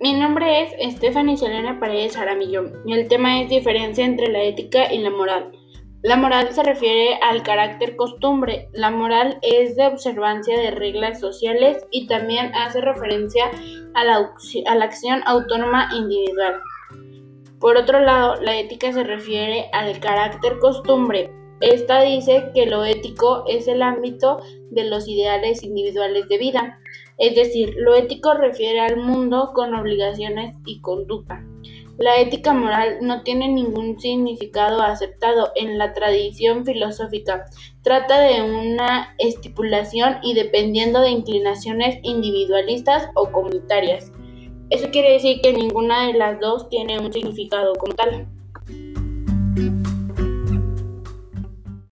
nombre es Stephanie Selena Paredes Aramillo y el tema es diferencia entre la ética y la moral. La moral se refiere al carácter costumbre. La moral es de observancia de reglas sociales y también hace referencia a la acción autónoma individual. Por otro lado, la ética se refiere al carácter costumbre. Esta dice que lo ético es el ámbito de los ideales individuales de vida, es decir, lo ético refiere al mundo con obligaciones y conducta. La ética moral no tiene ningún significado aceptado en la tradición filosófica. Trata de una estipulación y dependiendo de inclinaciones individualistas o comunitarias. Eso quiere decir que ninguna de las dos tiene un significado como tal.